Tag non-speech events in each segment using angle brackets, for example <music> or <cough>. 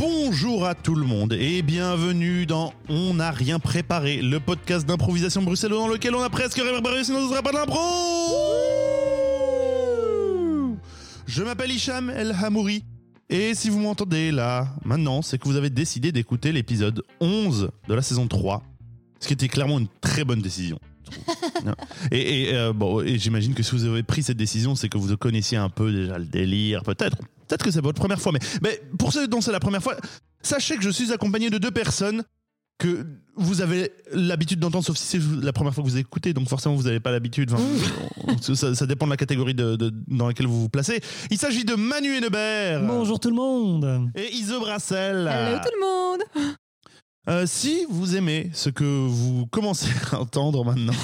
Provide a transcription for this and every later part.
Bonjour à tout le monde et bienvenue dans On n'a rien préparé, le podcast d'improvisation bruxellois dans lequel on a presque rien préparé sinon ce sera pas de l'impro Je m'appelle Hicham El Hamouri et si vous m'entendez là, maintenant, c'est que vous avez décidé d'écouter l'épisode 11 de la saison 3, ce qui était clairement une très bonne décision. <laughs> et et, euh, bon, et j'imagine que si vous avez pris cette décision, c'est que vous connaissiez un peu déjà le délire, peut-être. Peut-être que c'est votre première fois, mais, mais pour ceux dont c'est la première fois, sachez que je suis accompagné de deux personnes que vous avez l'habitude d'entendre, sauf si c'est la première fois que vous écoutez, donc forcément vous n'avez pas l'habitude. Enfin, <laughs> ça, ça dépend de la catégorie de, de- dans laquelle vous vous placez. Il s'agit de Manu Hennebert Bonjour tout le monde et Ise Brassel. Hello tout le monde Euh, si vous aimez ce que vous commencez à entendre maintenant,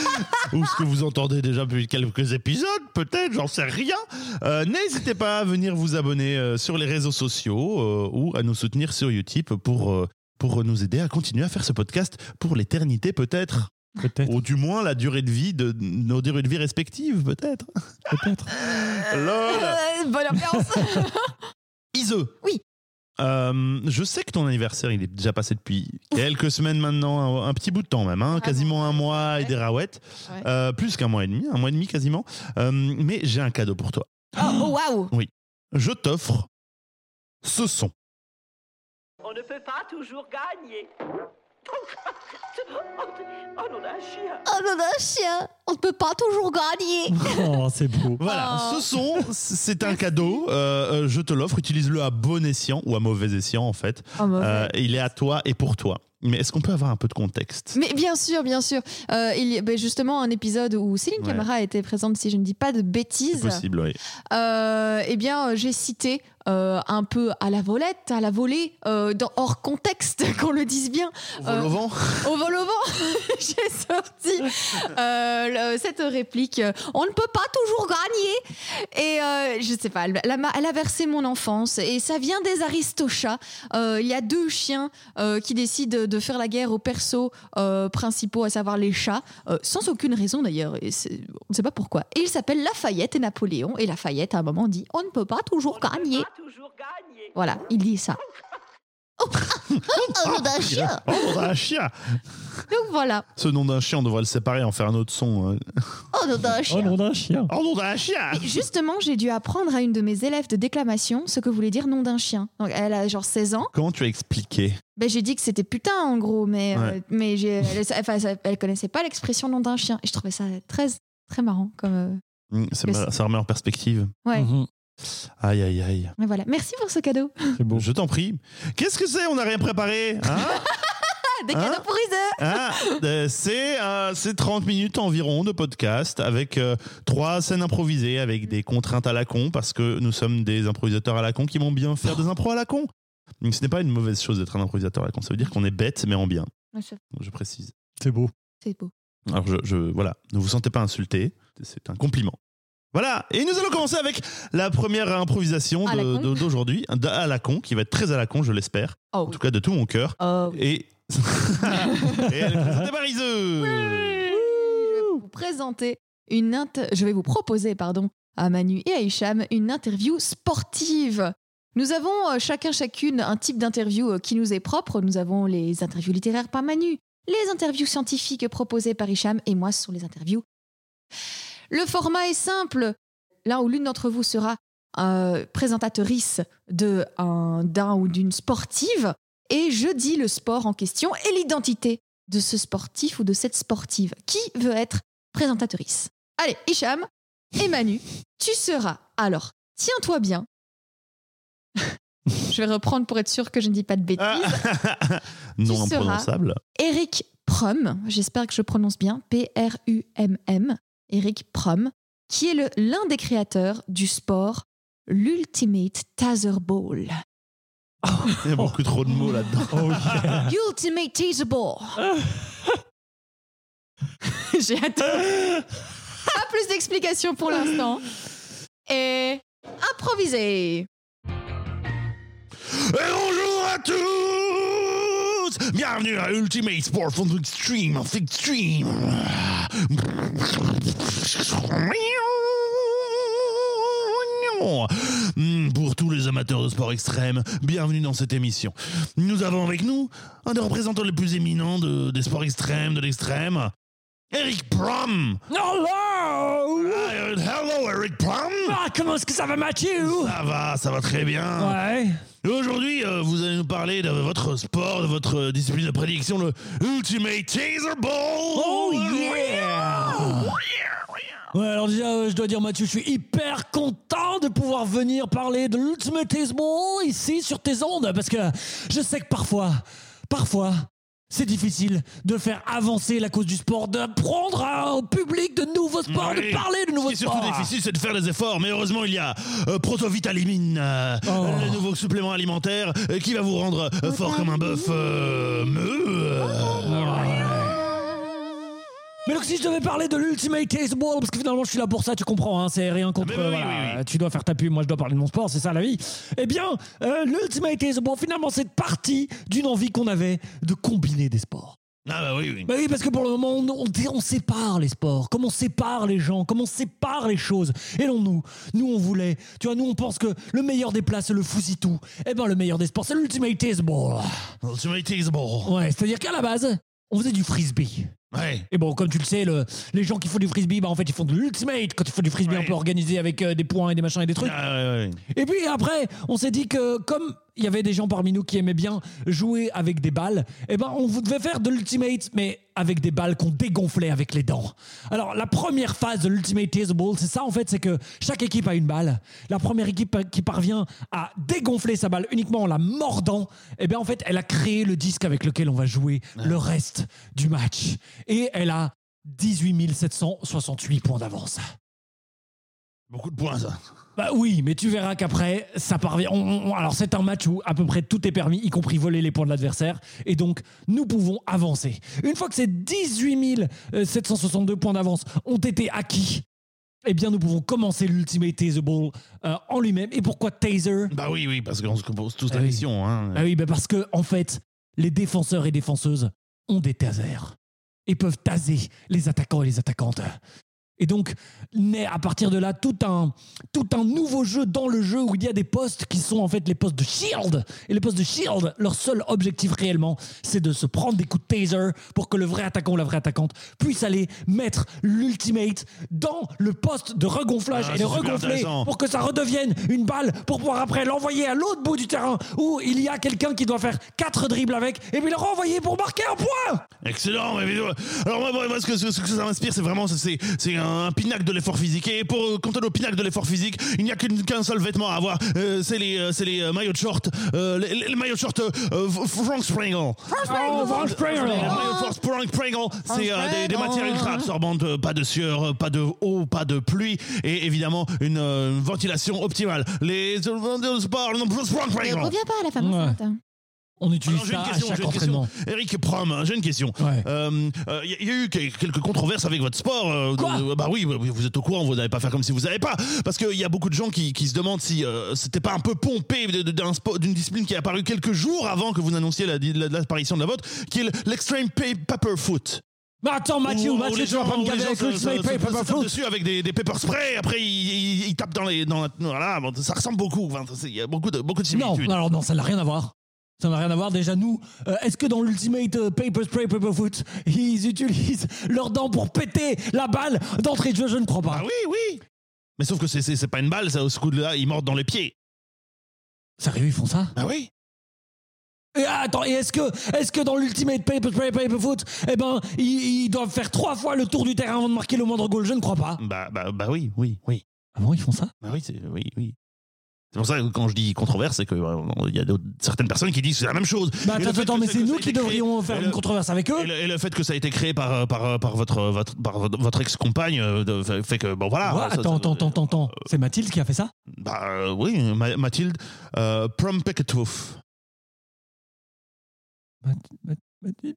<laughs> ou ce que vous entendez déjà depuis quelques épisodes, peut-être, j'en sais rien, euh, n'hésitez pas à venir vous abonner euh, sur les réseaux sociaux euh, ou à nous soutenir sur Utip pour, euh, pour nous aider à continuer à faire ce podcast pour l'éternité, peut-être. Peut-être, Ou du moins la durée de vie de nos durées de vie respectives, peut-être. peut-être. <laughs> Lol. Bonne ambiance Ise. Oui. Euh, je sais que ton anniversaire, il est déjà passé depuis quelques <laughs> semaines maintenant, un, un petit bout de temps même, hein, Vraiment, quasiment un mois et des raouettes, Ouais. Euh, plus qu'un mois et demi, un mois et demi quasiment. Euh, mais j'ai un cadeau pour toi. Oh, oh, waouh Je t'offre ce son. On ne peut pas toujours gagner. Oh non, chien. Oh non, un chien On ne peut pas toujours gagner <laughs> Oh, c'est beau. Voilà, Oh. ce son, c'est un cadeau. Euh, euh, je te l'offre. Utilise-le à bon escient ou à mauvais escient en fait. Oh, mauvais. Euh, il est à toi et pour toi. Mais est-ce qu'on peut avoir un peu de contexte? Mais bien sûr, bien sûr. Euh, il y a ben, justement un épisode où Céline Ouais. Camara était présente, si je ne dis pas de C'est bêtises. possible, oui. Euh, eh bien, euh, j'ai cité euh, un peu à la volette, à la volée, euh, dans, hors contexte, <laughs> qu'on le dise bien, Au vol au vent <laughs> au vol au vent, <laughs> j'ai sorti euh, le- cette réplique euh, On ne peut pas toujours gagner. Et euh, je sais pas, elle, elle a, elle a versé mon enfance. Et ça vient des Aristochats. Euh, il y a deux chiens euh, qui décident de faire la guerre aux persos euh, principaux, à savoir les chats, euh, sans aucune raison d'ailleurs. On ne sait pas pourquoi. Et ils s'appellent Lafayette et Napoléon. Et Lafayette, à un moment, dit On ne peut pas toujours On ne gagner. Toujours gagner. Voilà, il dit ça. Oh, nom d'un chien. <laughs> Oh, nom d'un chien Donc voilà. Ce nom d'un chien, on devrait le séparer, en faire un autre son. hein. Oh, nom d'un Oh, chien. nom d'un chien. Oh, nom d'un chien Et justement, j'ai dû apprendre à une de mes élèves de déclamation ce que voulait dire nom d'un chien. Donc, elle a genre 16 ans. Comment tu as expliqué? Ben, j'ai dit que c'était putain, en gros, mais, euh, mais j'ai, elle, enfin, ça- elle connaissait pas l'expression nom d'un chien. Et je trouvais ça très, très marrant. Comme, euh, me- Ça remet en perspective. ouais. Mhm, Aïe, aïe, aïe. Mais voilà. Merci pour ce cadeau. C'est beau. Je t'en prie. Qu'est-ce que c'est? On n'a rien préparé hein? <laughs> Des Hein? cadeaux pour Ise. Hein? Euh, C'est euh, c'est 30 minutes environ de podcast avec euh, trois scènes improvisées avec des contraintes à la con parce que nous sommes des improvisateurs à la con qui vont bien faire des impros à la con. Donc ce n'est pas une mauvaise chose d'être un improvisateur à la con. Ça veut dire qu'on est bête mais en bien. Je précise. C'est beau. C'est beau. Alors je, je- voilà, ne vous sentez pas insulté, c'est un compliment. Voilà, et nous allons commencer avec la première improvisation À la de- con. de- d'aujourd'hui, d- à la con, qui va être très à la con, je l'espère, Oh en tout cas de tout mon cœur. Oh. Et, <laughs> et elle est présentée par Ise. Je vais vous présenter une inter- je vais vous proposer pardon à Manu et à Hicham une interview sportive. Nous avons euh, chacun chacune un type d'interview euh, qui nous est propre. Nous avons les interviews littéraires par Manu, les interviews scientifiques proposées par Hicham et moi ce sont les interviews. Le format est simple. Là où l'une d'entre vous sera euh, présentatrice un- d'un ou d'une sportive et je dis le sport en question et l'identité de ce sportif ou de cette sportive qui veut être présentatrice? Allez, Hicham et Manu, tu seras. Alors, tiens-toi bien. <laughs> je vais reprendre pour être sûr que je ne dis pas de bêtises. <laughs> Non imprononçable. Eric Prum, j'espère que je prononce bien, P-R-U-M-M, Eric Prum, qui est le- l'un des créateurs du sport, l'Ultimate Taser Ball. Il y a beaucoup trop de mots là-dedans. Oh, yeah. <laughs> Ultimate Taser Ball. <laughs> J'ai hâte. <laughs> Pas plus d'explications pour l'instant. Et improviser. Et bonjour à tous Bienvenue à Ultimate Sport of Extreme l'émission. Hmm, Pour tous les amateurs de sport extrême, bienvenue dans cette émission. Nous avons avec nous un des représentants les plus éminents de- des sports extrêmes, de l'extrême, Eric Prom. Euh, hello Eric. Ah, comment est-ce que ça va, Mathieu? Ça va, ça va très bien. Ouais. Aujourd'hui, euh, vous allez nous parler de votre sport, de votre discipline de prédiction, le Ultimate Taser Ball. Oh yeah Ouais, alors déjà, euh, je dois dire, Mathieu, je suis hyper content de pouvoir venir parler de l'Ultimate Baseball ici sur tes ondes, parce que je sais que parfois, parfois, c'est difficile de faire avancer la cause du sport, de prendre à- au public de nouveaux sports, Oui. de parler de nouveaux Ce qui est sports. surtout difficile, c'est de faire des efforts. Mais heureusement, il y a euh, Protovitalimine, euh, Oh. le nouveau supplément alimentaire euh, qui va vous rendre euh, fort comme un bœuf. Mais donc si je devais parler de l'Ultimate Taste Ball, parce que finalement je suis là pour ça, tu comprends, hein, c'est rien contre... Ah, mais oui, voilà, oui, oui. Tu dois faire ta pub, moi je dois parler de mon sport, c'est ça la vie. Eh bien, euh, l'Ultimate Taste Ball, finalement c'est partie d'une envie qu'on avait de combiner des sports. Ah bah oui, oui. Bah oui, parce que pour le moment, on, on, on sépare les sports, comme on sépare les gens, comme on sépare les choses. Et non, nous, nous on voulait, tu vois, nous on pense que le meilleur des plats c'est le fousitou. Eh ben le meilleur des sports c'est l'Ultimate Taste Ball. Ultimate Taser Ball. Ouais, c'est-à-dire qu'à la base, on faisait du frisbee. Ouais. Et bon, comme tu le sais, le- les gens qui font du frisbee, bah en fait, ils font de l'ultimate quand ils font du frisbee Ouais. un peu organisé avec euh, des points et des machins et des trucs. Ah, ouais. Et puis après, on s'est dit que comme il y avait des gens parmi nous qui aimaient bien jouer avec des balles, eh ben on devait faire de l'ultimate, mais avec des balles qu'on dégonflait avec les dents. Alors la première phase de l'ultimate Taser Ball, c'est ça en fait, c'est que chaque équipe a une balle. La première équipe qui parvient à dégonfler sa balle uniquement en la mordant, eh bien en fait, elle a créé le disque avec lequel on va jouer le reste du match. Et elle a 18 768 points d'avance. Beaucoup de points, ça. Bah oui, mais tu verras qu'après, ça parvient. on- on- alors, c'est un match où à peu près tout est permis, y compris voler les points de l'adversaire. Et donc, nous pouvons avancer. Une fois que ces 18 762 points d'avance ont été acquis, eh bien, nous pouvons commencer l'Ultimate Taser Ball euh, en lui-même. Et pourquoi Taser? Bah oui, oui, parce qu'on se compose tous Ah la oui. mission. Hein. Ah oui, bah parce que, en fait, les défenseurs et défenseuses ont des tasers et peuvent taser les attaquants et les attaquantes. Et donc, naît à partir de là tout un, tout un nouveau jeu dans le jeu où il y a des postes qui sont en fait les postes de shield. Et les postes de shield, leur seul objectif réellement, c'est de se prendre des coups de taser pour que le vrai attaquant ou la vraie attaquante puisse aller mettre l'ultimate dans le poste de regonflage Ah, et super regonfler pour que ça redevienne une balle pour pouvoir après l'envoyer à l'autre bout du terrain où il y a quelqu'un qui doit faire quatre dribbles avec et puis le renvoyer pour marquer un point. Excellent. Alors moi, ce, que, ce que ça m'inspire, c'est vraiment c'est, c'est un pinacle de l'effort physique. Et pour quand on est au pinacle de l'effort physique, il n'y a qu'une- qu'un seul vêtement à avoir. Euh, c'est les, euh, c'est les euh, maillots de short, euh, les, les maillots de short euh, euh, Frank Springle. Oh, Frank Springer. Les maillots de short Frank Springle, c'est euh, des, des matières ultra absorbantes, euh, pas de sueur, euh, pas de eau, pas de pluie, et évidemment une, euh, une ventilation optimale. Les euh, Frank Ne Springle. reviens pas à la femme Ouais. enceinte. On utilise Alors, j'ai une ça à question, chaque j'ai une question. entraînement. Eric Prom, j'ai une question. Ouais. Euh, euh, Il y, a- il y a eu que- quelques controverses avec votre sport. euh, Quoi de- bah oui, oui, vous êtes au courant, vous n'allez pas faire comme si vous n'avez pas. Parce qu'il y a beaucoup de gens qui, qui se demandent si euh, c'était pas un peu pompé de- de- d'un sport- d'une discipline qui est apparue quelques jours avant que vous n'annonciez la- la- l'apparition de la vôtre, qui est le- l'extreme paper foot. Mais attends Mathieu, Où- où Mathieu, les tu vas gens- pas me où les gaver gens avec se- l'Ultimate se- se- Paper se tapent Fruit. dessus avec des, des pepper spray, après ils, ils- ils tapent dans les. Dans la- voilà, bon, ça ressemble beaucoup. Enfin, c'est- Il y a beaucoup de, beaucoup de Non, similitudes. alors non, ça n'a rien à voir. Ça n'a rien à voir. Déjà, nous, euh, est-ce que dans l'Ultimate euh, Paper Spray Paper Foot, ils utilisent leurs dents pour péter la balle d'entrée de jeu? Je ne crois pas. Ah oui, oui. Mais sauf que c'est- c'est c'est pas une balle, ça, au ce coup-là, ils mordent dans les pieds. Sérieux, ils font ça? Ah oui Et attends, et est-ce que, est que dans l'Ultimate Paper Spray Paper Foot, eh ben, ils, ils doivent faire trois fois le tour du terrain avant de marquer le moindre goal? Je ne crois pas. Bah, bah, bah oui, oui, oui. Ah bon, ils font ça? Bah oui, c'est oui, oui. C'est pour ça que quand je dis controverse, c'est qu'il y a certaines personnes qui disent que c'est la même chose. Bah attends, attends, mais c'est nous qui devrions faire une controverse avec eux Et le, et le fait que ça a été créé par, par, par votre, votre, par votre ex-compagne euh, fait- que, bon voilà. Ouais, attends, ça- attends, attends, attends. C'est Mathilde qui a fait ça Bah euh, oui, Ma- Mathilde euh, Prom. Mathilde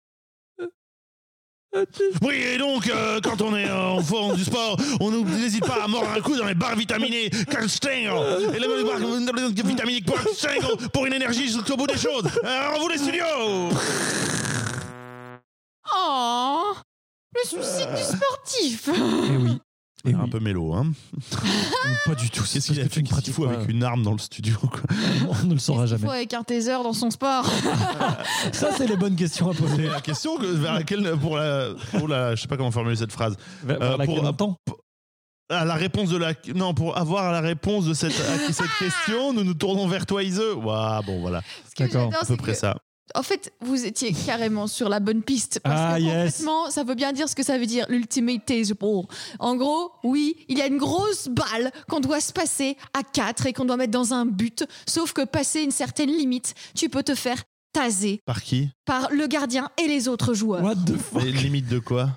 Oui, et donc, euh, quand on est euh, en forme du sport, on n'hésite pas à mordre un coup dans les barres vitaminées Carl Stengel. Et les barres vitaminées pour une énergie jusqu'au bout des choses. Alors, vous les studios Oh Le suicide du sportif Eh oui. Et un oui. peu mélo, hein. <laughs> Pas du tout. c'est Qu'est-ce qu'il a fait qu'il pas. avec une arme dans le studio quoi <laughs> On ne le saura jamais. faut avec un taser dans son sport <laughs> Ça, c'est les bonnes questions à poser. La question que- vers laquelle, pour la, pour la, je sais pas comment formuler cette phrase. Vers Euh, laquelle pour- on tend. À la réponse de la, non, pour avoir la réponse de cette, à cette question, nous nous tournons vers toi, Ise. Waouh, bon voilà, Ce que D'accord, à peu près que, ça. En fait, vous étiez carrément sur la bonne piste. Parce Ah, que yes. concrètement, ça veut bien dire ce que ça veut dire, l'ultimate taser ball. En gros, oui, il y a une grosse balle qu'on doit se passer à 4 et qu'on doit mettre dans un but. Sauf que passer une certaine limite, tu peux te faire taser Par qui? par le gardien et les autres joueurs. What the fuck? Les limites de quoi?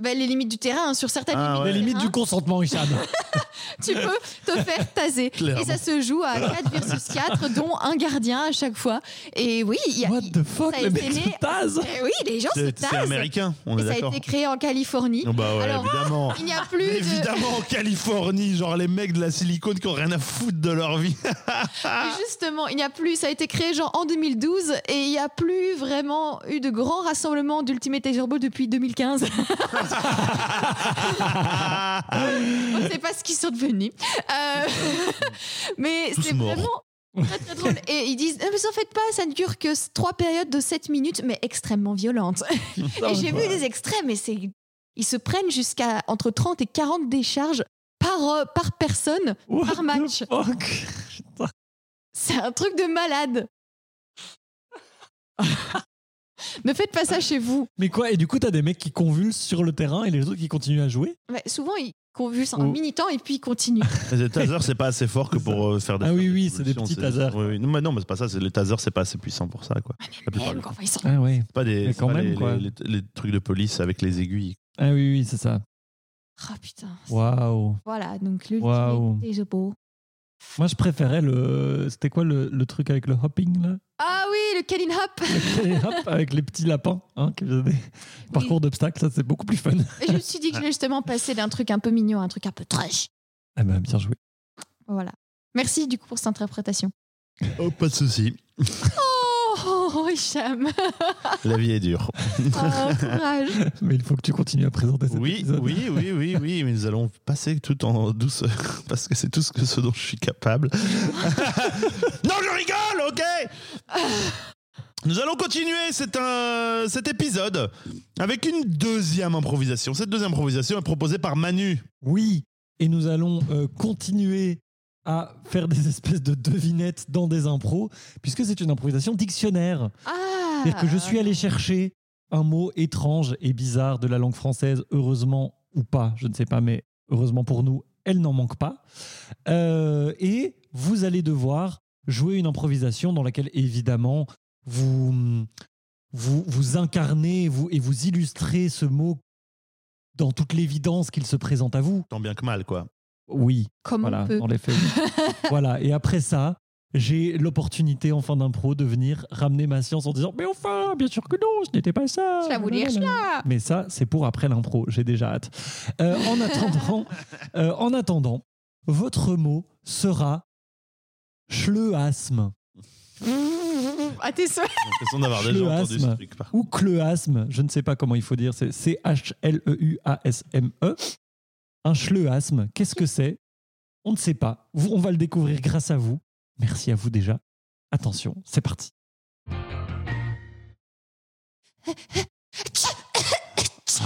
Ben, les limites du terrain, sur certaines Ah, limites, ouais. Les limites du consentement, Hicham. <laughs> tu peux te faire taser. Clairement. Et ça se joue à 4 versus 4, dont un gardien à chaque fois. Et oui, il y a. What the fuck ça a Le été mec né- se tase Eh oui, les gens se C'est c'est tasent. américain, on ça a été créé en Californie. Oh, Bah ouais, Alors, évidemment. Il n'y a plus de. Évidemment en Californie, genre les mecs de la silicone qui ont rien à foutre de leur vie. <laughs> Justement, il n'y a plus. Ça a été créé genre en 2012 et il n'y a plus vraiment eu de grands rassemblements d'Ultimate Ball depuis 2015. <laughs> On ne sait pas ce qu'ils sont devenus. Euh, <laughs> mais c'est vraiment très très drôle. Et ils disent, Ah, mais en fait pas, ça ne dure que trois périodes de 7 minutes, mais extrêmement violentes. <laughs> et j'ai vu des extraits, mais c'est. Ils se prennent jusqu'à entre 30 et 40 décharges par, euh, par personne. What par match. C'est un truc de malade. ne faites pas ça chez vous. Mais quoi Et du coup, t'as des mecs qui convulsent sur le terrain et les autres qui continuent à jouer? Ouais, souvent, ils convulsent un Oh. mini-temps et puis ils continuent. <laughs> Les tasers, c'est pas assez fort que pour euh, faire des. Ah oui, oui, c'est des petits tasers. Oui, oui. Non, mais non, mais c'est pas ça. c'est- Les tasers, c'est pas assez puissant pour ça, quoi. La plupart Même du quand temps. ils sont- Ah ouais. C'est pas des. Mais c'est quand pas même, les, quoi. les- les- les trucs de police avec les aiguilles. Ah oui, oui, c'est ça. Ah putain. Waouh. Voilà, donc le Waouh. Taser Ball. Moi, je préférais le. C'était quoi le, le truc avec le hopping là? Ah oui, le Kelly Hop. Hop, Avec les petits lapins hein, qui faisaient des parcours d'obstacles, ça c'est beaucoup plus fun. Et je me suis dit que je vais justement passer d'un truc un peu mignon à un truc un peu trash. Ah ben, bien joué. Voilà. Merci du coup pour cette interprétation. Oh, pas de souci. Oh, oh Hicham. La vie est dure. Oh, courage. Mais il faut que tu continues à présenter cet Oui, épisode. oui, oui, oui, oui, mais nous allons passer tout en douceur <laughs> parce que c'est tout ce, que, ce dont je suis capable. <laughs> non, je rigole, ok <laughs> Nous allons continuer cet, un- cet épisode avec une deuxième improvisation. Cette deuxième improvisation est proposée par Manu. Oui, et nous allons euh, continuer à faire des espèces de devinettes dans des impros, puisque c'est une improvisation dictionnaire. Ah. C'est-à-dire que je suis allé chercher un mot étrange et bizarre de la langue française, heureusement ou pas, je ne sais pas, mais heureusement pour nous, elle n'en manque pas. Euh, et vous allez devoir jouer une improvisation dans laquelle, évidemment, vous, vous, vous incarnez vous, et vous illustrez ce mot dans toute l'évidence qu'il se présente à vous. Tant bien que mal, quoi. Oui, Comme voilà, on peut. dans les faits. <laughs> voilà, et après ça, j'ai l'opportunité en fin d'impro de venir ramener ma science en disant Mais enfin, bien sûr que non, ce n'était pas ça. Je la voulais dire Blablabla. Mais ça, c'est pour après l'impro, j'ai déjà hâte. Euh, en, <laughs> attendant, euh, en attendant, votre mot sera schleuasme À tes souhaits. J'ai l'impression d'avoir déjà entendu ce truc. Par... ou cleuasme, je ne sais pas comment il faut dire, c'est C-H-L-E-U-A-S-M-E. Un schleuasme, qu'est-ce que c'est? On ne sait pas. Vous- On va le découvrir grâce à vous. Merci à vous déjà. Attention, c'est parti.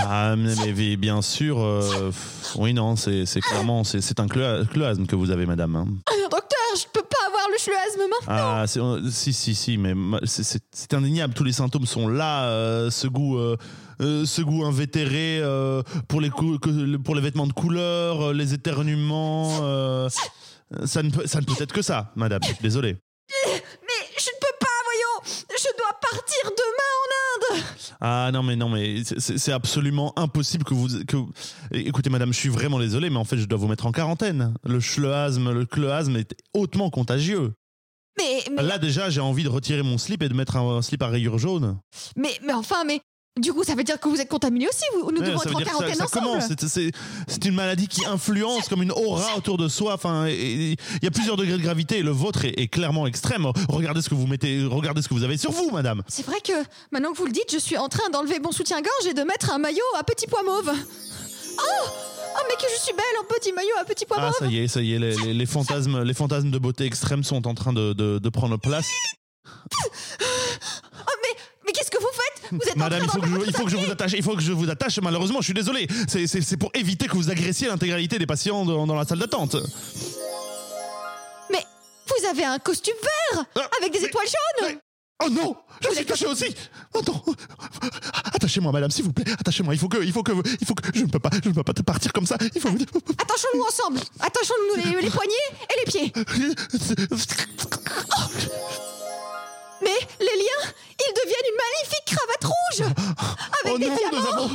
Ah, mais, mais- mais bien sûr. euh, pff, oui, non, c'est c'est clairement. C'est c'est un clea- cloasme que vous avez, madame. hein. Docteur, je peux pas avoir le schluasme maintenant. Ah, si, si, si, mais ma- c'est- indéniable. Tous les symptômes sont là. euh, ce goût, euh, euh, ce goût invétéré pour les pour les vêtements de couleur, les éternuements. ça ne peut, ça ne peut être que ça, madame. Désolé. Mais je ne peux pas, voyons. Je dois partir demain en Inde. Ah non, mais non, mais c'est- absolument impossible que vous, que. Écoutez, madame, je suis vraiment désolé, mais en fait, je dois vous mettre en quarantaine. Le schleuasme, le cloasme est hautement contagieux. Mais, mais, Là, déjà, j'ai envie de retirer mon slip et de mettre un slip à rayures jaunes. mais, mais enfin, mais. Du coup, ça veut dire que vous êtes contaminé aussi. Vous, nous Ouais, devons être en que ça, quarantaine ça ensemble. commence. C'est- une maladie qui influence comme une aura autour de soi. Enfin, il y a plusieurs degrés de gravité et le vôtre est, est clairement extrême. Regardez ce que vous mettez, regardez ce que vous avez sur vous, madame. C'est vrai que maintenant que vous le dites, je suis en train d'enlever mon soutien-gorge et de mettre un maillot à petits pois mauves. Oh Oh, mais que je suis belle en petit maillot, un petit poids Ah, ça y est, ça y est, les, les- les fantasmes, les fantasmes de beauté extrême sont en train de, de- de prendre place. Vous êtes Madame, il faut, que je, d'enlever il faut que je vous attache, il faut que je vous attache. Malheureusement, je suis désolé. C'est- C'est c'est pour éviter que vous agressiez l'intégralité des patients dans, dans la salle d'attente. Mais vous avez un costume vert Ah, avec des mais- étoiles jaunes mais- Oh non Je suis touché aussi Oh non Attachez-moi, madame, s'il vous plaît. Attachez-moi. Il faut que, il faut que, il faut que. Je ne peux pas, je ne peux pas partir comme ça. Il faut. Attachons-nous ensemble Attachons-nous les, les <laughs> poignets et les pieds <laughs> Mais les liens, ils deviennent une magnifique cravate rouge Avec oh des non, diamants nous avons.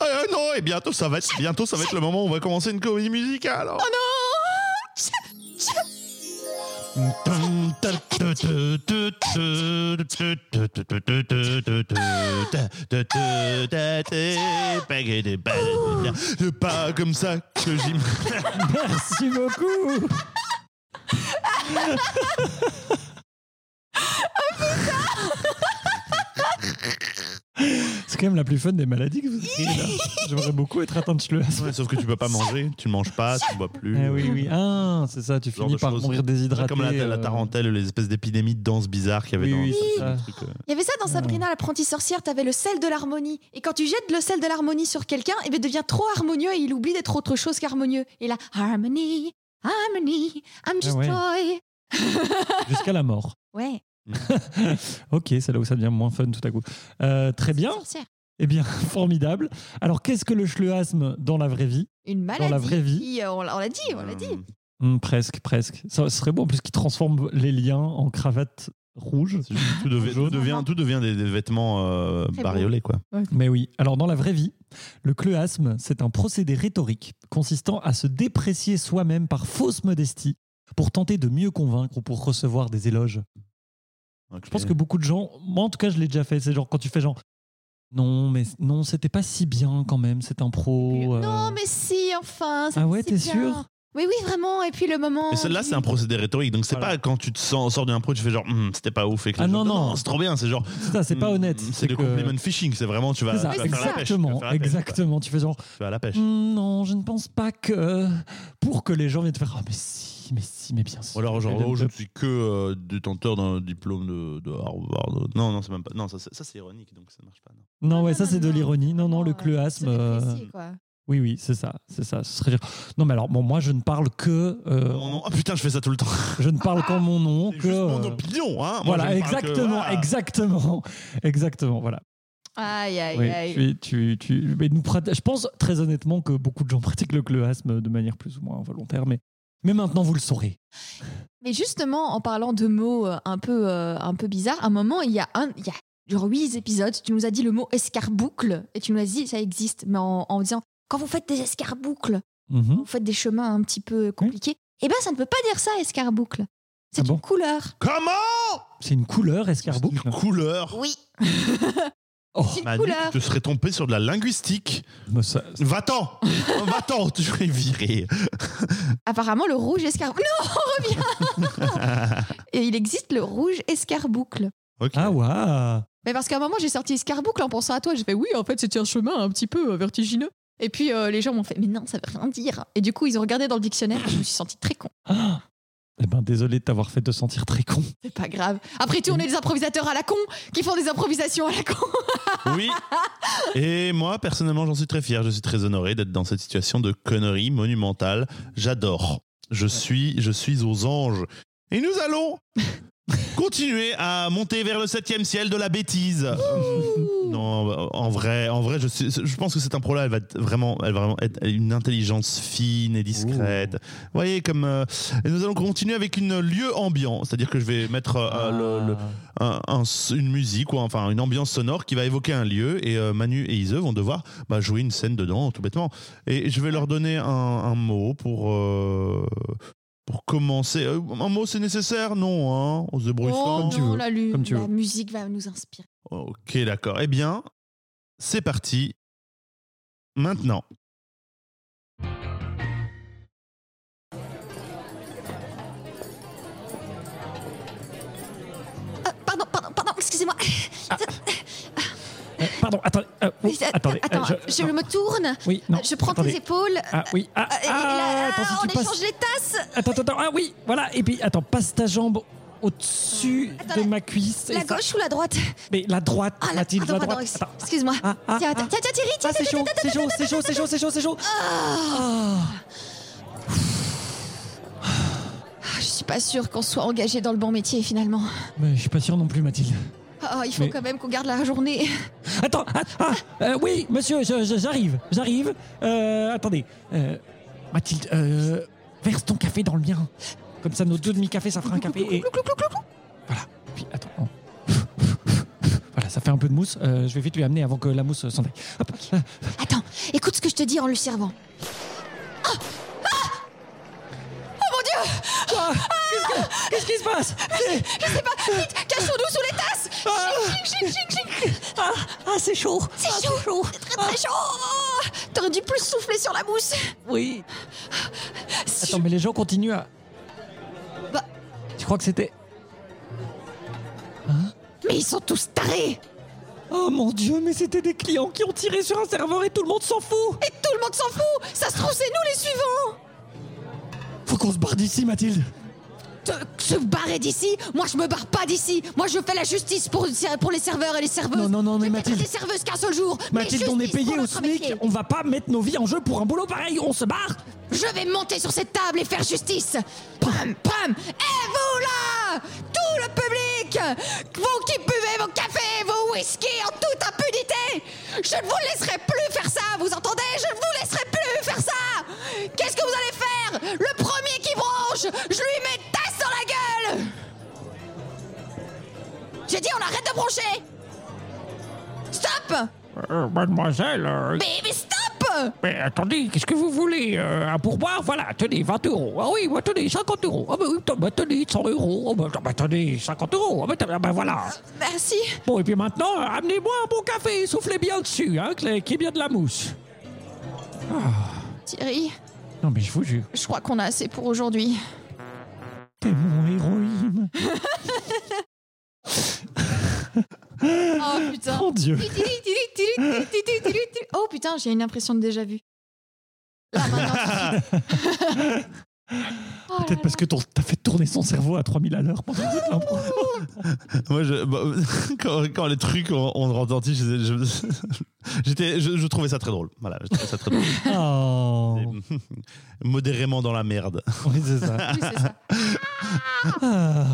Ah, non, et bientôt ça va être, bientôt ça va être le moment où on va commencer une comédie musicale. Oh non C'est pas comme ça que j'y. Merci beaucoup. C'est quand même la plus fun des maladies que vous avez là. J'aimerais beaucoup être atteint de. Ouais, sauf que tu peux pas manger, tu ne manges pas, tu ne bois plus. Eh oui, oui. Ah, c'est ça, tu finis par mourir déshydraté. Comme la, la euh. tarentelle, les espèces d'épidémies de danse bizarres qu'il y avait Oui, dans oui, truc, euh. Il y avait ça dans Sabrina l'apprentie sorcière, t'avais le sel de l'harmonie. Et quand tu jettes le sel de l'harmonie sur quelqu'un, eh ben, il devient trop harmonieux et il oublie d'être autre chose qu'harmonieux. Et là, harmony, harmony, I'm just Ah ouais. joy. Jusqu'à la mort. Ouais. <laughs> Ok, c'est là où ça devient moins fun tout à coup. Euh, très bien. Sorcière. Eh bien, <laughs> formidable. Alors, qu'est-ce que le schleuasme dans la vraie vie? Une maladie. la vraie vie. qui, euh, on l'a dit, on l'a dit. Hum, Hmm, Presque, presque. Ça serait bon, en plus, qu'il transforme les liens en cravates rouges. c'est juste- Tout, devient- tout devient, tout devient des, des vêtements euh, beau. bariolés, quoi. Mais oui. Alors, dans la vraie vie, le chleuasme, c'est un procédé rhétorique consistant à se déprécier soi-même par fausse modestie pour tenter de mieux convaincre ou pour recevoir des éloges. Je pense que beaucoup de gens, moi en tout cas, je l'ai déjà fait. C'est genre quand tu fais genre. Non, mais non, c'était pas si bien quand même, c'est un pro. euh. Non, mais si, enfin. Ah ouais, t'es sûr? Oui, oui, vraiment. Et puis le moment. Mais celle-là, c'est un procédé rhétorique. Donc, c'est Voilà. pas quand tu te sens, sors d'un pro, tu fais genre, Hum, c'était pas ouf. Et que Ah les non, gens- non. c'est trop bien. C'est genre, C'est ça, c'est pas hum, honnête. C'est le que- compliment phishing. C'est vraiment, tu vas, ça, tu vas faire la pêche. exactement, exactement. Tu fais genre, Tu vas à la pêche. Hmm, non, je ne pense pas que. Pour que les gens viennent te faire, ah, mais si, mais si, mais bien sûr. Ou alors, genre, oh, je ne suis que euh, détenteur d'un diplôme de, de Harvard. Non, non, c'est même pas. Non, ça, c'est- ça, c'est ironique, donc ça ne marche pas. non. Non, ouais, Non, ça c'est de l'ironie. Non, non, le chleuasme. se euh, quoi. Oui, oui, c'est ça, c'est ça. Ce serait... Non, mais alors, bon, moi, je ne parle que. euh, Mon nom- Ah putain, je fais ça tout le temps. <laughs> Je ne parle qu'en mon nom, C'est que. juste mon euh, opinion, hein. Moi, Voilà, que- exactement, voilà. exactement, <laughs> exactement, voilà. Aïe, aïe, Oui, aïe. tu, tu, tu- mais nous prat- je pense très honnêtement que beaucoup de gens <laughs> pratiquent le chleuasme de manière plus ou moins volontaire, mais, mais maintenant vous le saurez. Mais justement, en parlant de mots euh, un peu, euh, un peu bizarres, à un moment, il y a un, il y a genre huit épisodes, tu nous as dit le mot escarboucle et tu nous as dit ça existe, mais en, en disant quand vous faites des escarboucles, Mhm. vous faites des chemins un petit peu compliqués. Eh ben, ça ne peut pas dire ça, escarboucle. C'est Ah bon? une couleur. Comment? C'est une couleur C'est escarboucle. une couleur. Oui, <laughs> Oh, c'est une Manu, couleur. tu te serais trompé sur de la linguistique. mais ça- Va-t'en <laughs> Va-t'en Tu serais viré. Apparemment, le rouge escarboucle. Non, on revient. <laughs> et il existe le rouge escarboucle. Ok. Ah ouais. Mais parce qu'à un moment, j'ai sorti escarboucle en pensant à toi. J'ai fait oui, en fait, c'était un chemin un petit peu euh, vertigineux. Et puis euh, les gens m'ont fait mais non, ça veut rien dire. Et du coup, ils ont regardé dans le dictionnaire et je me suis sentie très con. Ah. Eh ben, désolé de t'avoir fait te sentir très con. C'est pas grave. Après tout, on est des improvisateurs à la con qui font des improvisations à la con? <laughs> Oui. Et moi, personnellement, j'en suis très fier. Je suis très honoré d'être dans cette situation de connerie monumentale. J'adore. Je suis, je suis aux anges. Et nous allons continuer à monter vers le septième ciel de la bêtise. Non, en vrai, en vrai, je, suis- je pense que cette impro-là, elle va être vraiment, elle va vraiment être une intelligence fine et discrète. Vous voyez, comme euh, et nous allons continuer avec une lieu ambiant, c'est-à-dire que je vais mettre euh, le- le, un- un- une musique ou enfin une ambiance sonore qui va évoquer un lieu. Et euh, Manu et Ise vont devoir bah, jouer une scène dedans tout bêtement. Et je vais leur donner un, un mot pour euh, pour commencer Euh, un mot c'est nécessaire? Non hein on se débrouille Oh Comme tu non, veux, la, lu- comme tu la veux. musique va nous inspirer. ok d'accord. Eh bien c'est parti. Maintenant pardon, excusez-moi. Euh, pardon, attendez. euh, oui, attendez. Attends, euh, je, me tourne. Oui, non. je prends attendez. tes épaules. Ah oui. Ah, Euh, et, et ah, là, on passes. échange les tasses. Attends, attends, attends. Ah oui, voilà. Et puis, attends, passe ta jambe au-dessus de ma cuisse. La gauche ou la droite? Mais la droite, Ah, Mathilde, la droite. Attends. Excuse-moi. Ah, tiens, tiens, Thierry, tiens, Ah, c'est chaud, c'est chaud, c'est chaud, c'est chaud, c'est chaud, c'est chaud. Je suis pas sûre qu'on soit engagé dans le bon métier finalement. Mais je suis pas sûr non plus, Mathilde. Ah, il faut Mais- quand même qu'on garde la journée. <laughs> Attends, ah, ah, euh, oui, monsieur, je- je- j'arrive, j'arrive. Euh, attendez, euh, Mathilde, euh, verse ton café dans le mien. Comme ça, nos deux demi-cafés, ça fera un café. Et voilà. Puis attends. oh. <laughs> Voilà, ça fait un peu de mousse. Euh, je vais vite lui amener avant que la mousse s'en aille. Hop. euh, Attends, écoute ce que je te dis en le servant. Ah Ah Oh mon dieu Qu'est-ce que- qu'est-ce qui se passe? Je sais pas, vite, cachons-nous sous les tasses Ah. Ching, ching. ah, ah, c'est chaud. C'est Ah, chaud, très très chaud Oh, T'aurais dû plus souffler sur la mousse Oui. Si Attends, mais les gens continuent à. Bah. Tu crois que c'était. Mais ils sont tous tarés Oh mon dieu, mais c'était des clients qui ont tiré sur un serveur et tout le monde s'en fout Et tout le monde s'en fout Ça se trouve, c'est nous les suivants Faut qu'on se barre d'ici, Mathilde Te- Se barrer d'ici. Moi, je me barre pas d'ici. Moi, je fais la justice pour, pour les serveurs et les serveuses. Non, non, non, mais Mathilde- des serveuses qu'un seul jour. Mais Mathilde, on est payé au SMIC, on va pas mettre nos vies en jeu pour un boulot pareil, on se barre. Je vais monter sur cette table et faire justice. Pam, pam Et vous là Tout le public Vous qui buvez vos cafés, vos whisky en toute impunité Je ne vous laisserai plus faire ça, vous entendez Stop Mademoiselle, euh, mais, mais stop mais attendez, qu'est-ce que vous voulez euh, Un pourboire? Voilà, tenez, 20 euros. Ah oui, bah, tenez, 50 euros. Ah bah oui, bah, tenez, 100 euros. Ah bah, bah, tenez, 50 euros. Ah bah, ah bah, voilà. Merci Bon, et puis maintenant, euh, amenez-moi un bon café, soufflez bien dessus, hein, qu'il y ait bien de la mousse. Thierry, Non, mais je vous jure, je crois qu'on a assez pour aujourd'hui. t'es mon héroïne. <laughs> <laughs> Oh putain. Mon Dieu. Oh putain, j'ai une impression de déjà vu. Là maintenant. <laughs> Oh Peut-être parce que t'as fait tourner son cerveau à 3000 à l'heure pendant. <laughs> Moi, je, bah, quand, quand les trucs ont, ont retenti, je- je- j'étais, je, je trouvais ça très drôle. Voilà, je trouvais ça très drôle. Oh. Modérément dans la merde. Oui, c'est ça. là. Oui, c'est ça. Ah.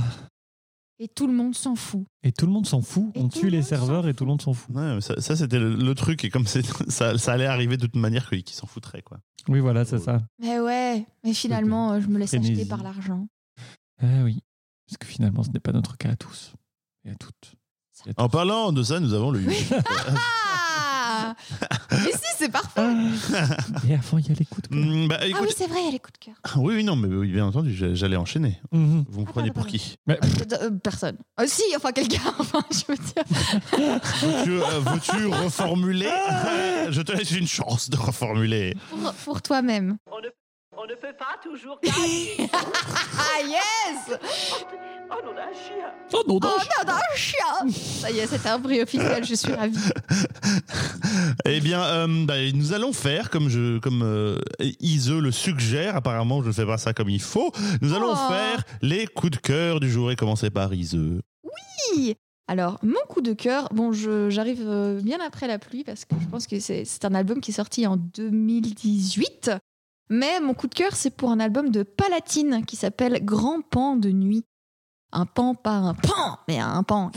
Et tout le monde s'en fout. Et tout le monde s'en fout. Et On tue le les serveurs et tout le monde s'en fout. Ouais, ça, ça, c'était le, le truc. Et comme <laughs> ça, ça allait arriver de toute manière, qu'ils s'en foutraient. Quoi. Oui, voilà, c'est ça. Mais ouais, mais finalement, euh, je me laisse acheter par l'argent. Ah oui. Parce que finalement, ce n'est pas notre cas à tous. Et à toutes. Et à En tous. parlant de ça, nous avons le <laughs> Ah <laughs> Mais c'est parfait. <laughs> Et avant, il y a les coups de cœur. Mm, bah, Ah oui, c'est vrai, il y a les coups de cœur. oui, oui, non, mais oui, bien entendu, j'a- j'allais enchaîner. Mhm. Vous me Ah, prenez pardon, pour qui? Mais- Euh, euh, personne. Euh, si, enfin quelqu'un, <laughs> enfin, je veux dire. Veux-tu, euh, veux-tu reformuler? <laughs> Je te laisse une chance de reformuler. Pour, pour toi-même. On ne, on ne peut pas toujours gagner. <laughs> Ah yes oh non, d'un chien. Oh non, Oh non, non, chien Ça y est, c'est un bruit officiel, je suis ravie. <laughs> Eh bien, euh, bah, nous allons faire, comme, je, comme euh, Ise le suggère, apparemment je ne fais pas ça comme il faut, nous allons Oh. faire les coups de cœur du jour et commencer par Ise. Alors, mon coup de cœur, bon, je- j'arrive euh, bien après la pluie parce que je pense que c'est c'est un album qui est sorti en 2018. Mais mon coup de cœur, c'est pour un album de Palatine qui s'appelle Grand Pan de nuit. Un pan, pas un pan, mais un pan.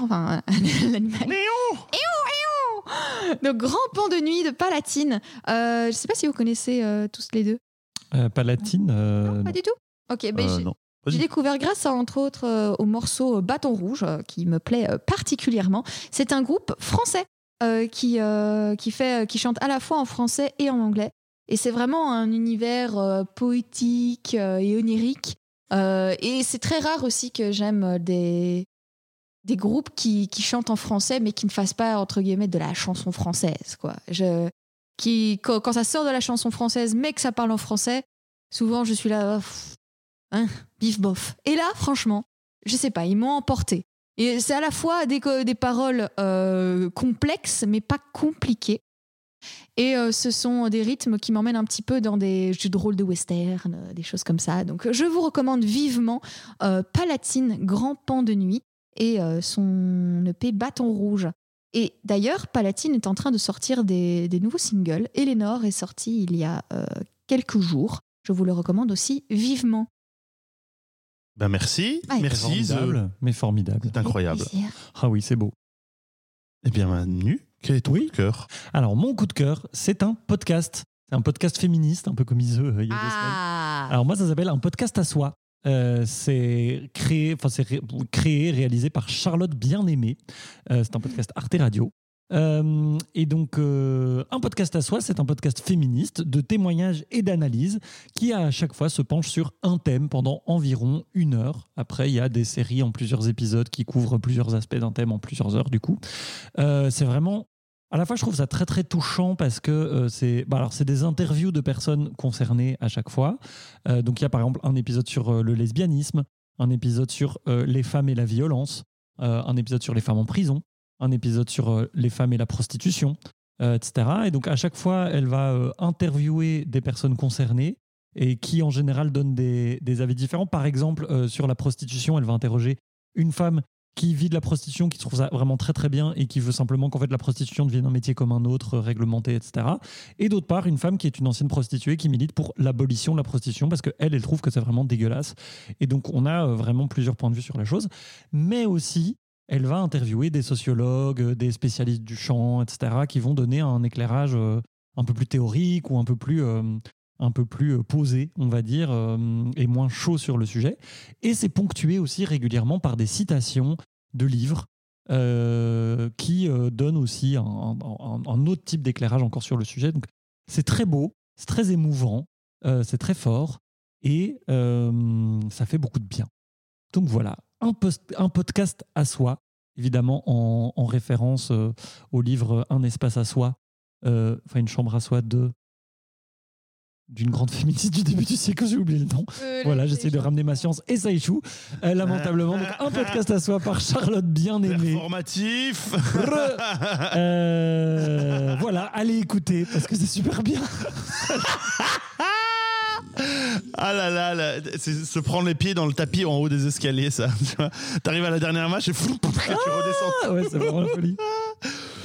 Enfin, <laughs> l'animal. Éou, éou. Donc, Grand Pan de nuit de Palatine. Euh, je sais pas si vous connaissez euh, tous les deux. Euh, Palatine. euh, non, pas du tout. Ok, ben Euh, j'ai- non. j'ai Vas-y. découvert grâce à, entre autres euh, au morceau Bâton Rouge, euh, qui me plaît euh, particulièrement. C'est un groupe français euh, qui, euh, qui, fait, qui chante à la fois en français et en anglais. Et c'est vraiment un univers euh, poétique euh, et onirique. Euh, et c'est très rare aussi que j'aime des, des groupes qui, qui chantent en français, mais qui ne fassent pas, entre guillemets, de la chanson française. Quoi. Je, qui, quand, ça sort de la chanson française, mais que ça parle en français, souvent je suis là, oh, pff, hein, bif bof. Et là, franchement, je sais pas, ils m'ont emporté. Et c'est à la fois des, des paroles complexes, mais pas compliquées. Et euh, ce sont des rythmes qui m'emmènent un petit peu dans des jeux de rôle de western, euh, des choses comme ça. Donc, je vous recommande vivement euh, Palatine, Grand Pan de Nuit, et euh, son EP Bâton Rouge. Et d'ailleurs, Palatine est en train de sortir des, des nouveaux singles. Eleanor est sorti il y a euh, quelques jours. Je vous le recommande aussi vivement. Ben merci, Ouais. merci. Formidable, mais formidable. C'est incroyable. Ah oui, c'est beau. Eh bien, Manu, quel est ton Oui. coup de cœur? Alors, mon coup de cœur, c'est un podcast. C'est un podcast féministe, un peu comme Iseux euh, il y a deux semaines. Ah Alors moi, ça s'appelle un podcast à soi. Euh, c'est créé, enfin c'est ré- créé, réalisé par Charlotte Bien-Aimée. Euh, c'est un podcast Arte Radio. Euh, et donc, euh, un podcast à soi, c'est un podcast féministe de témoignages et d'analyse qui, à chaque fois, se penche sur un thème pendant environ une heure. Après, il y a des séries en plusieurs épisodes qui couvrent plusieurs aspects d'un thème en plusieurs heures, du coup. Euh, c'est vraiment. À la fois, je trouve ça très très touchant parce que euh, c'est bah alors c'est des interviews de personnes concernées à chaque fois. Euh, donc il y a par exemple un épisode sur euh, le lesbianisme, un épisode sur les femmes et la violence, un épisode sur les femmes en prison, un épisode sur les femmes et la prostitution, etc. Et donc à chaque fois, elle va interviewer des personnes concernées et qui en général donnent des, des avis différents. Par exemple, sur la prostitution, elle va interroger une femme qui vit de la prostitution, qui trouve ça vraiment très très bien et qui veut simplement qu'en fait la prostitution devienne un métier comme un autre, euh, réglementé, etc. Et d'autre part, une femme qui est une ancienne prostituée qui milite pour l'abolition de la prostitution parce qu'elle, elle trouve que c'est vraiment dégueulasse. Et donc on a euh, vraiment plusieurs points de vue sur la chose. Mais aussi, elle va interviewer des sociologues, euh, des spécialistes du champ, etc., qui vont donner un éclairage un peu plus théorique ou un peu plus, un peu plus euh, posé, on va dire, euh, et moins chaud sur le sujet. Et c'est ponctué aussi régulièrement par des citations de livres euh, qui donnent aussi un, autre type d'éclairage encore sur le sujet. Donc c'est très beau, c'est très émouvant, c'est très fort et ça fait beaucoup de bien. Donc voilà, un, podcast à soi, évidemment en, en référence au livre Un espace à soi, enfin une chambre à soi de d'une grande féministe du début du siècle, j'ai oublié le nom. Voilà, j'essaie de ramener ma science et ça échoue, euh, lamentablement. Donc un podcast à soi par Charlotte Bien-Aimée. Performatif <laughs> Euh, voilà, allez écouter parce que c'est super bien. Ah là là, là, c'est se prendre les pieds dans le tapis en haut des escaliers, ça. tu vois. T'arrives à la dernière marche et fou, tu redescends. Ah ouais, c'est vraiment la folie.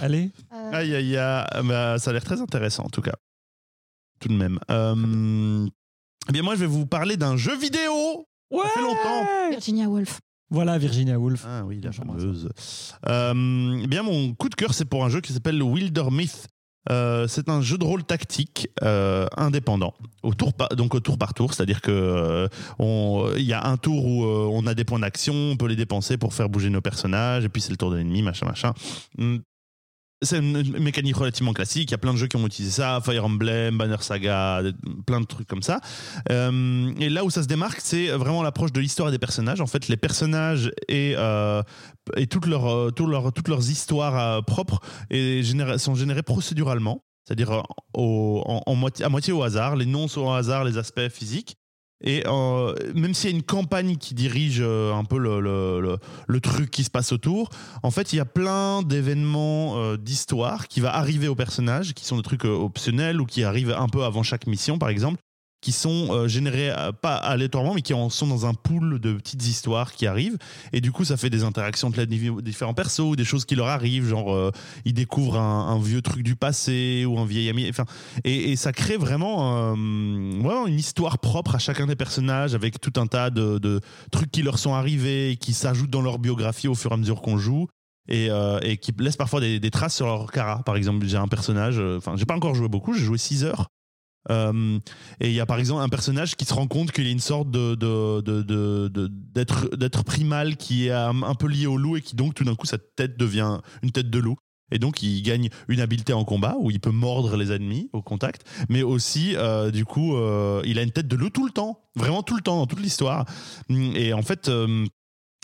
Allez. Euh, Aïe aïe aïe, bah, ça a l'air très intéressant en tout cas. Tout de même. Euh, eh bien moi je vais vous parler d'un jeu vidéo. Ouais fait longtemps. Virginia Woolf. Voilà Virginia Woolf. Ah oui, la fameuse. Euh, eh bien mon coup de cœur c'est pour un jeu qui s'appelle Wilder Myth. Euh, c'est un jeu de rôle tactique euh, indépendant, au tour par, donc au tour par tour, c'est-à-dire que euh, on- il y a un tour où euh, on a des points d'action, on peut les dépenser pour faire bouger nos personnages, et puis c'est le tour de l'ennemi, machin, machin. C'est une mécanique relativement classique. Il y a plein de jeux qui ont utilisé ça, Fire Emblem, Banner Saga, plein de trucs comme ça. Euh, et là où ça se démarque, c'est vraiment l'approche de l'histoire des personnages. En fait, les personnages et, euh, et toutes, leurs, euh, toutes, leurs, toutes leurs histoires propres et sont générées procéduralement, c'est-à-dire en, en moitié, à moitié au hasard. Les noms sont au hasard, les aspects physiques. Et euh, même s'il y a une campagne qui dirige euh, un peu le, le, truc qui se passe autour, en fait, il y a plein d'événements euh, d'histoire qui va arriver aux personnages, qui sont des trucs euh, optionnels ou qui arrivent un peu avant chaque mission, par exemple, qui sont euh, générés euh, pas aléatoirement, mais qui en sont dans un pool de petites histoires qui arrivent. Et du coup, ça fait des interactions entre les différents persos, des choses qui leur arrivent, genre euh, ils découvrent un, vieux truc du passé ou un vieil ami. Enfin, et, ça crée vraiment, une histoire propre à chacun des personnages, avec tout un tas de, trucs qui leur sont arrivés, qui s'ajoutent dans leur biographie au fur et à mesure qu'on joue. Et, et qui laissent parfois des, traces sur leur cara. Par exemple, j'ai un personnage, enfin, j'ai pas encore joué beaucoup, j'ai joué 6 heures. Euh, et il y a par exemple un personnage qui se rend compte qu'il est une sorte de, d'être, primal qui est un, peu lié au loup et qui donc tout d'un coup sa tête devient une tête de loup. Et donc il gagne une habileté en combat où il peut mordre les ennemis au contact, mais aussi euh, du coup euh, il a une tête de loup tout le temps, vraiment tout le temps dans toute l'histoire. Et en fait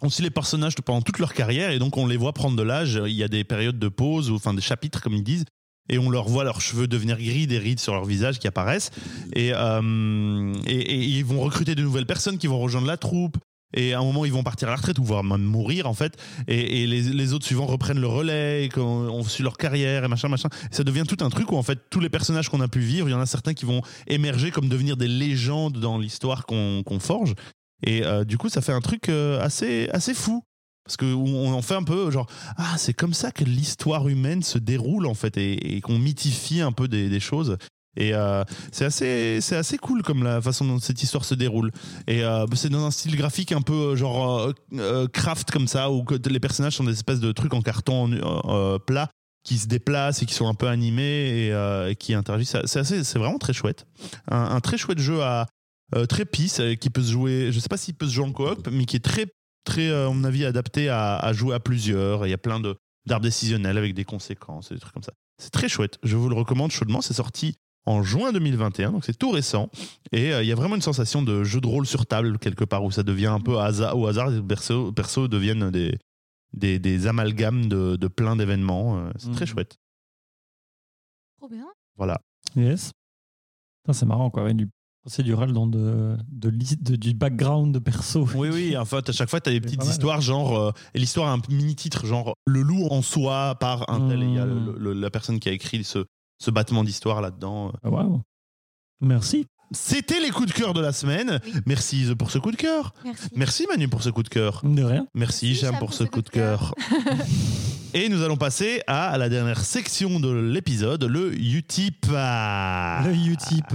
on suit les personnages pendant toute leur carrière et donc on les voit prendre de l'âge. Il y a des périodes de pause ou enfin des chapitres comme ils disent et on leur voit leurs cheveux devenir gris, des rides sur leur visage qui apparaissent et, euh, et, et ils vont recruter de nouvelles personnes qui vont rejoindre la troupe. Et à un moment, ils vont partir à la retraite ou voire même mourir, en fait. Et, les, les autres suivants reprennent le relais, et on suit leur carrière et machin, machin. Ça devient tout un truc où, en fait, tous les personnages qu'on a pu vivre, il y en a certains qui vont émerger comme devenir des légendes dans l'histoire qu'on qu'on forge. Et euh, du coup, ça fait un truc euh, assez, assez fou. Parce qu'on en fait un peu genre, ah, c'est comme ça que l'histoire humaine se déroule, en fait, et, qu'on mythifie un peu des, choses. Et euh, c'est assez, c'est assez cool comme la façon dont cette histoire se déroule. Et euh, c'est dans un style graphique un peu euh, genre craft comme ça, où les personnages sont des espèces de trucs en carton plat qui se déplacent et qui sont un peu animés et, qui interagissent. C'est assez- c'est vraiment très chouette. Un, très chouette jeu à très qui peut se jouer. Je sais pas s'il peut se jouer en coop, mais qui est très, très, euh, à mon avis, adapté à, à jouer à plusieurs. Il y a plein de d'arbres décisionnels avec des conséquences et des trucs comme ça. C'est très chouette. Je vous le recommande chaudement. C'est sorti en juin 2021, donc c'est tout récent. Et euh, il y a vraiment une sensation de jeu de rôle sur table quelque part où ça devient un peu hasard, au hasard. Les persos, persos deviennent des, des, des amalgames de, de plein d'événements. Euh, C'est très Mhm. chouette. Trop bien. Voilà. Yes. C'est marrant, quoi. du procédural dans de, de, de- du background de perso. Oui, oui, <laughs> en fait, à chaque fois, tu as des petites mal. histoires, genre, euh, et l'histoire a un mini-titre, genre, le loup en soi par un tel, et il y a le- Mm. le- la personne qui a écrit ce, ce battement d'histoire là-dedans. Ah, Waouh. Merci. C'était les coups de cœur de la semaine. Oui. Merci Ise pour ce coup de cœur. Merci. Merci Manu pour ce coup de cœur. De rien. Merci Merci, Hicham, pour ce coup de cœur. cœur. <laughs> Et nous allons passer à la dernière section de l'épisode, le Utip. Le Utip.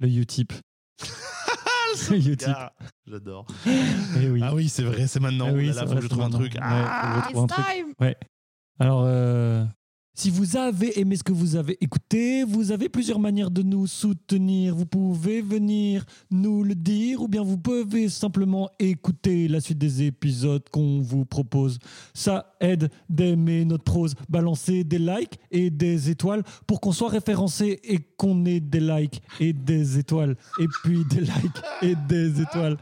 Le Utip. <laughs> Le Utip. Ah, J'adore. Eh oui. Ah oui, c'est vrai, c'est maintenant. Ah oui, là faut que je c'est trouve un truc. Ouais, Ah, faut que je trouve un It's truc. time. Alors, euh, si vous avez aimé ce que vous avez écouté, vous avez plusieurs manières de nous soutenir. Vous pouvez venir nous le dire ou bien vous pouvez simplement écouter la suite des épisodes qu'on vous propose. Ça aide d'aimer notre prose, balancer des likes et des étoiles pour qu'on soit référencé et qu'on ait des likes et des étoiles et puis des likes et des étoiles.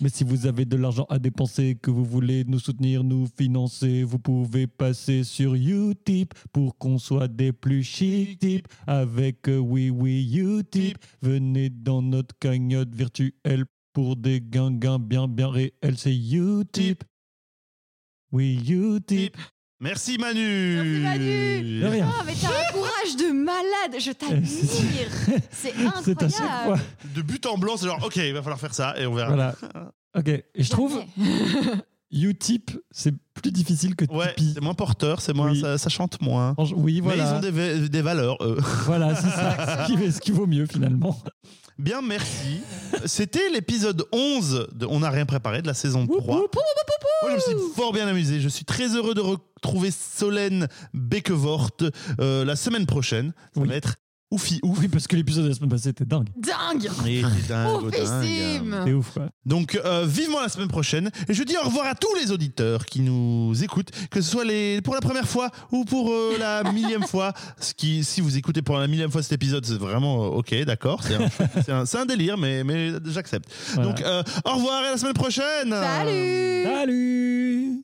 Mais si vous avez de l'argent à dépenser, que vous voulez nous soutenir, nous financer, vous pouvez passer sur Utip pour qu'on soit des plus chic avec euh, Oui Oui Utip. Venez dans notre cagnotte virtuelle pour des gains bien bien réels. C'est Utip. Oui Utip. Merci Manu. Merci, Manu. De rien. Oh, mais t'as un courage de malade, je t'admire. <laughs> C'est incroyable. De but en blanc, c'est genre, ok, il va falloir faire ça et on verra. Voilà. Ok. Et je trouve. Utip, c'est plus difficile que Ouais, Tipeee. c'est moins porteur, c'est moins, Oui. ça, ça chante moins. Oui, Mais ils voilà. ont des, des valeurs, eux. Voilà, c'est ça. <laughs> ce, qui, ce qui vaut mieux finalement. Bien, merci. C'était l'épisode 11 de On n'a rien préparé de la saison 3. Moi, je me suis fort bien amusé. Je suis très heureux de retrouver Solène Beckevort euh, la semaine prochaine. Ça Oui. va être oufi ouf. Oui, parce que l'épisode de la semaine passée était dingue. Dingue. Et c'est dingue, Oufissime. dingue. C'est ouf, quoi. Donc, euh, vivement la semaine prochaine. Et je dis au revoir à tous les auditeurs qui nous écoutent, que ce soit les, pour la première fois ou pour euh, la <laughs> millième fois. Ce qui, si vous écoutez pour la millième fois cet épisode, c'est vraiment euh, ok, d'accord. <laughs> C'est un, délire, mais, mais j'accepte. Voilà. Donc, euh, au revoir et à la semaine prochaine. Salut. Salut